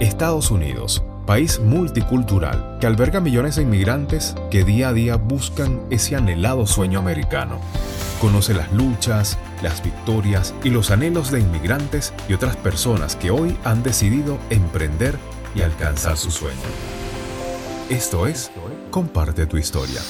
Estados Unidos, país multicultural que alberga millones de inmigrantes que día a día buscan ese anhelado sueño americano. Conoce las luchas, las victorias y los anhelos de inmigrantes y otras personas que hoy han decidido emprender y alcanzar su sueño. Esto es Comparte tu historia.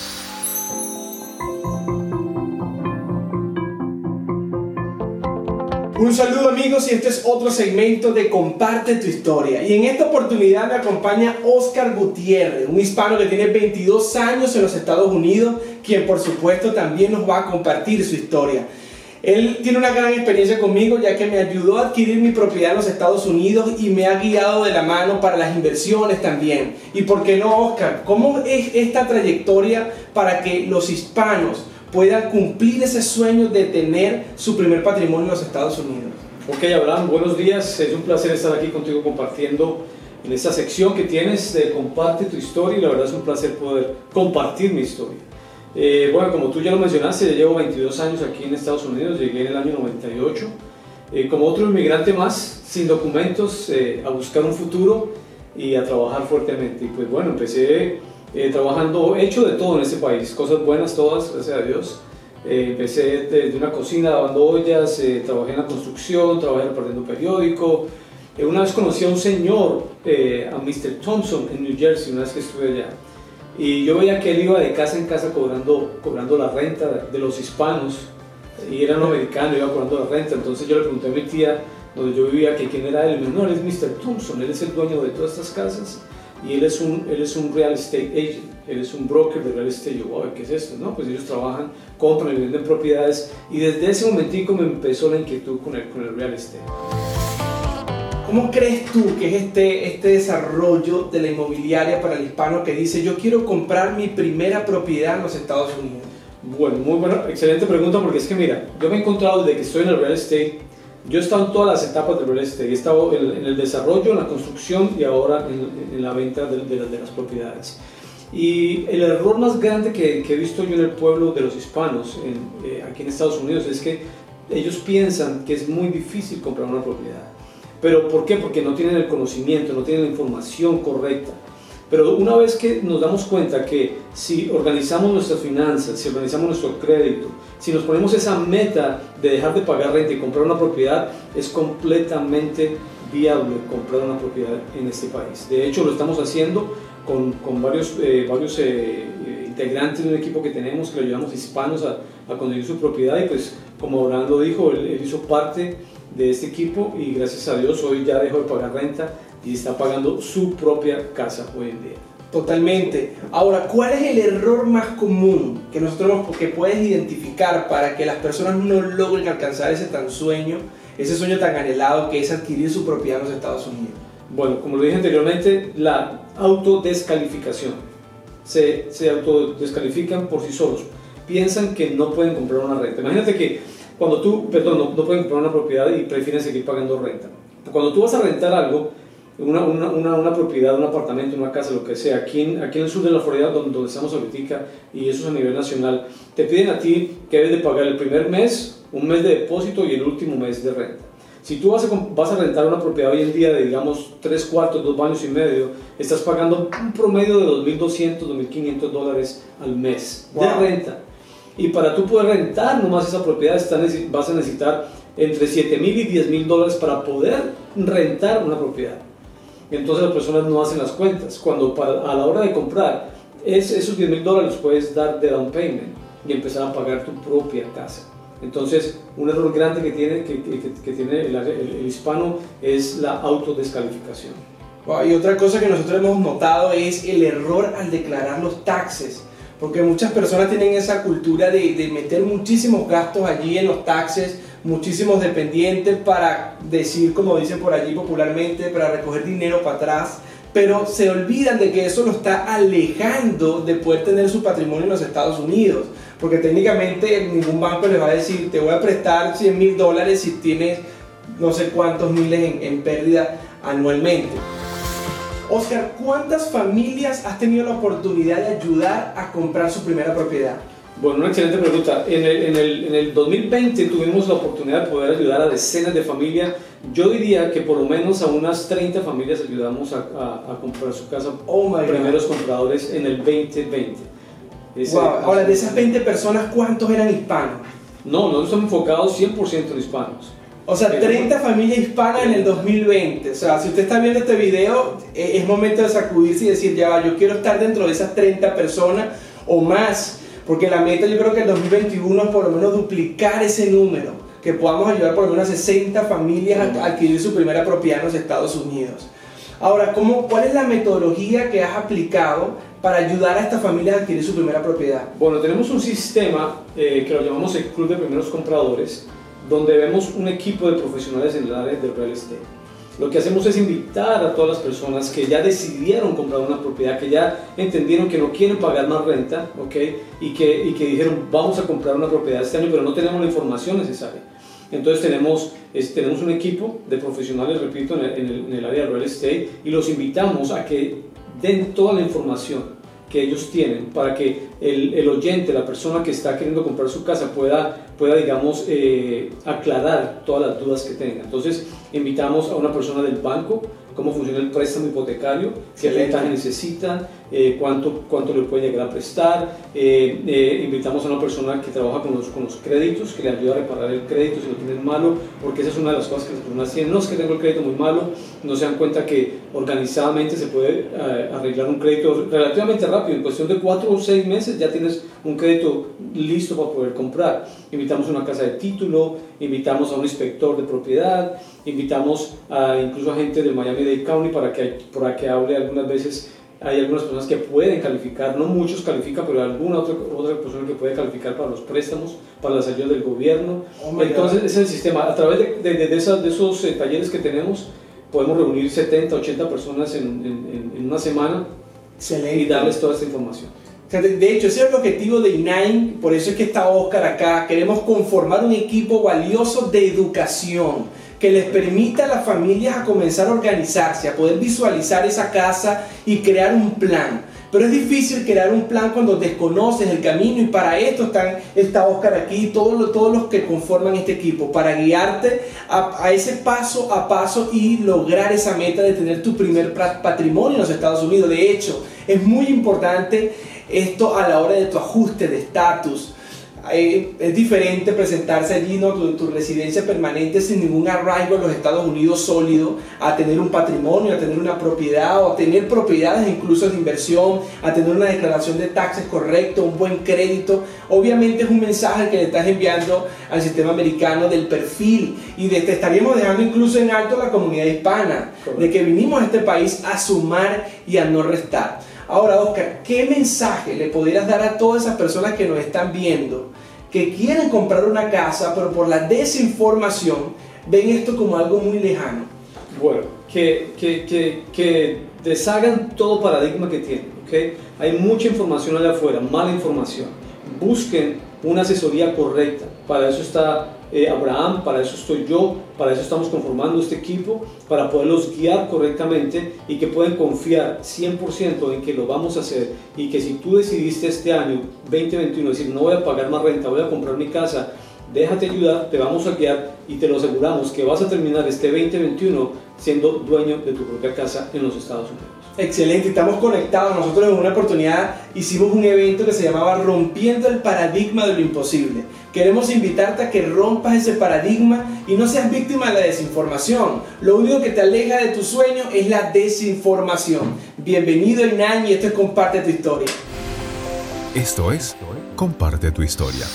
Un saludo amigos y este es otro segmento de Comparte tu historia. Y en esta oportunidad me acompaña Oscar Gutiérrez, un hispano que tiene 22 años en los Estados Unidos, quien por supuesto también nos va a compartir su historia. Él tiene una gran experiencia conmigo ya que me ayudó a adquirir mi propiedad en los Estados Unidos y me ha guiado de la mano para las inversiones también. ¿Y por qué no, Oscar? ¿Cómo es esta trayectoria para que los hispanos puedan cumplir ese sueño de tener su primer patrimonio en los Estados Unidos. Ok, Abraham, buenos días. Es un placer estar aquí contigo compartiendo en esta sección que tienes de Comparte tu historia y la verdad es un placer poder compartir mi historia. Eh, bueno, como tú ya lo mencionaste, llevo 22 años aquí en Estados Unidos, llegué en el año 98. Eh, como otro inmigrante más, sin documentos, eh, a buscar un futuro y a trabajar fuertemente. Y pues bueno, empecé eh, trabajando, hecho de todo en este país, cosas buenas todas, gracias a Dios. Eh, empecé desde una cocina lavando ollas, eh, trabajé en la construcción, trabajé repartiendo periódico. una vez conocí a un señor, a Mr. Thompson, en New Jersey, una vez que estuve allá. Y yo veía que él iba de casa en casa cobrando, cobrando la renta de los hispanos. Y era un americano, iba cobrando la renta. Entonces yo le pregunté a mi tía, donde yo vivía, que quién era él. Y me dijo, no, él es Mr. Thompson, él es el dueño de todas estas casas y él es un, él es un real estate agent, él es un broker de real estate. Yo, wow, ¿qué es esto? No, pues ellos trabajan, compran y venden propiedades y desde ese momentico me empezó la inquietud con el, con el real estate. ¿Cómo crees tú que es este, este desarrollo de la inmobiliaria para el hispano que dice yo quiero comprar mi primera propiedad en los Estados Unidos? Bueno, muy buena, excelente pregunta porque es que mira, yo me he encontrado desde que estoy en el real estate yo he estado en todas las etapas del real estate, he estado en, el desarrollo, en la construcción y ahora en, la venta de, las propiedades. Y el error más grande que, he visto yo en el pueblo de los hispanos, eh, aquí en Estados Unidos, es que ellos piensan que es muy difícil comprar una propiedad. ¿Pero por qué? Porque no tienen el conocimiento, no tienen la información correcta. Pero una vez que nos damos cuenta que si organizamos nuestras finanzas, si organizamos nuestro crédito, si nos ponemos esa meta de dejar de pagar renta y comprar una propiedad, es completamente viable comprar una propiedad en este país. De hecho, lo estamos haciendo con, con varios, eh, varios eh, integrantes de un equipo que tenemos, que le ayudamos hispanos a, a conseguir su propiedad y pues como Orlando dijo, él, él hizo parte de este equipo y gracias a Dios hoy ya dejó de pagar renta y está pagando su propia casa hoy en día. Totalmente. Ahora, ¿cuál es el error más común que nosotros que puedes identificar para que las personas no logren alcanzar ese tan sueño, ese sueño tan anhelado que es adquirir su propiedad en los Estados Unidos? Bueno, como lo dije anteriormente, la autodescalificación. Se, se autodescalifican por sí solos. Piensan que no pueden comprar una renta. Imagínate que cuando tú, perdón, no, no pueden comprar una propiedad y prefieren seguir pagando renta. Cuando tú vas a rentar algo, una, una, una, propiedad, un apartamento, una casa, lo que sea, aquí en, aquí en el sur de la Florida, donde, donde estamos ahorita, y eso es a nivel nacional, te piden a ti que debes de pagar el primer mes, un mes de depósito y el último mes de renta. Si tú vas a, vas a rentar una propiedad hoy en día de, digamos, tres cuartos, dos baños y medio, estás pagando un promedio de 2.200, 2.500 dólares al mes de renta. Y para tú poder rentar nomás esa propiedad, vas a necesitar entre 7.000 y 10.000 dólares para poder rentar una propiedad entonces las personas no hacen las cuentas. Cuando a la hora de comprar, es, esos 10 mil dólares puedes dar de down payment y empezar a pagar tu propia casa. Entonces, un error grande que tiene, que, que, tiene el, hispano es la autodescalificación. y otra cosa que nosotros hemos notado es el error al declarar los taxes. Porque muchas personas tienen esa cultura de, de meter muchísimos gastos allí en los taxes muchísimos dependientes para decir, como dicen por allí popularmente, para recoger dinero para atrás, pero se olvidan de que eso lo está alejando de poder tener su patrimonio en los Estados Unidos, porque técnicamente ningún banco les va a decir, te voy a prestar 100 mil dólares si tienes no sé cuántos miles en, en pérdida anualmente. Oscar, ¿cuántas familias has tenido la oportunidad de ayudar a comprar su primera propiedad? Bueno, una excelente pregunta. En el, en, el, en el, 2020 tuvimos la oportunidad de poder ayudar a decenas de familias. Yo diría que por lo menos a unas 30 familias ayudamos a, a, comprar su casa. Oh my primeros compradores en el 2020. wow. Ahora, de esas 20 personas, ¿cuántos eran hispanos? No, nosotros estamos enfocados 100% en hispanos. O sea, 30 familias hispanas en el 2020. O sea, si usted está viendo este video, eh, es momento de sacudirse y decir, ya va, yo quiero estar dentro de esas 30 personas o más porque la meta yo creo que en 2021 es por lo menos duplicar ese número, que podamos ayudar por lo menos a 60 familias a adquirir su primera propiedad en los Estados Unidos. Ahora, ¿cómo, ¿cuál es la metodología que has aplicado para ayudar a estas familias a adquirir su primera propiedad? Bueno, tenemos un sistema eh, que lo llamamos el Club de Primeros Compradores, donde vemos un equipo de profesionales en el área del real estate lo que hacemos es invitar a todas las personas que ya decidieron comprar una propiedad, que ya entendieron que no quieren pagar más renta, ¿ok? Y que, y que dijeron, vamos a comprar una propiedad este año, pero no tenemos la información necesaria. Entonces tenemos, tenemos un equipo de profesionales, repito, en el, en el área de real estate y los invitamos a que den toda la información que ellos tienen para que el, el, oyente, la persona que está queriendo comprar su casa pueda, pueda digamos, eh, aclarar todas las dudas que tenga. Entonces, invitamos a una persona del banco cómo funciona el préstamo hipotecario, qué ventaja necesitan, eh, cuánto, cuánto le puede llegar a prestar. Eh, eh, invitamos a una persona que trabaja con los, con los créditos, que le ayuda a reparar el crédito si lo tienen malo, porque esa es una de las cosas que las personas tienen. No es que tengo el crédito muy malo, no se dan cuenta que organizadamente se puede arreglar un crédito relativamente rápido, en cuestión de cuatro o seis meses ya tienes un crédito listo para poder comprar. Invitamos a una casa de título, invitamos a un inspector de propiedad, invitamos a, incluso a gente del Miami-Dade County para que, para que hable algunas veces. Hay algunas personas que pueden calificar, no muchos califican, pero alguna otra, otra persona que puede calificar para los préstamos, para las ayudas del gobierno. Oh Entonces, ese es el sistema. A través de, de, de, esas, de esos eh, talleres que tenemos, podemos reunir 70, 80 personas en, en, en una semana y darles toda esta información. De hecho, ese es el objetivo de INAIN, por eso es que está Oscar acá. Queremos conformar un equipo valioso de educación que les permita a las familias a comenzar a organizarse, a poder visualizar esa casa y crear un plan. Pero es difícil crear un plan cuando desconoces el camino y para esto están, está Oscar aquí y todos, los que conforman este equipo, para guiarte a, a, ese paso a paso y lograr esa meta de tener tu primer patrimonio en los Estados Unidos. De hecho, es muy importante esto a la hora de tu ajuste de estatus. Eh, es diferente presentarse allí, ¿no? Tu, tu, residencia permanente sin ningún arraigo en los Estados Unidos sólido, a tener un patrimonio, a tener una propiedad o a tener propiedades incluso de inversión, a tener una declaración de taxes correcta, un buen crédito. Obviamente es un mensaje que le estás enviando al sistema americano del perfil y de, te estaríamos dejando incluso en alto la comunidad hispana, de que vinimos a este país a sumar y a no restar. Ahora, Oscar, ¿qué mensaje le podrías dar a todas esas personas que nos están viendo, que quieren comprar una casa, pero por la desinformación ven esto como algo muy lejano? Bueno, que, que, que, deshagan todo paradigma que tienen. ¿okay? Hay mucha información allá afuera, mala información. Busquen una asesoría correcta. Para eso está eh, Abraham, para eso estoy yo, para eso estamos conformando este equipo, para poderlos guiar correctamente y que puedan confiar 100% en que lo vamos a hacer y que si tú decidiste este año 2021 decir no voy a pagar más renta, voy a comprar mi casa, déjate ayudar, te vamos a guiar y te lo aseguramos que vas a terminar este 2021 siendo dueño de tu propia casa en los Estados Unidos. Excelente, estamos conectados. Nosotros en una oportunidad hicimos un evento que se llamaba Rompiendo el Paradigma de lo Imposible. Queremos invitarte a que rompas ese paradigma y no seas víctima de la desinformación. Lo único que te aleja de tu sueño es la desinformación. Bienvenido Inan y esto es Comparte tu historia. Esto es Comparte tu historia.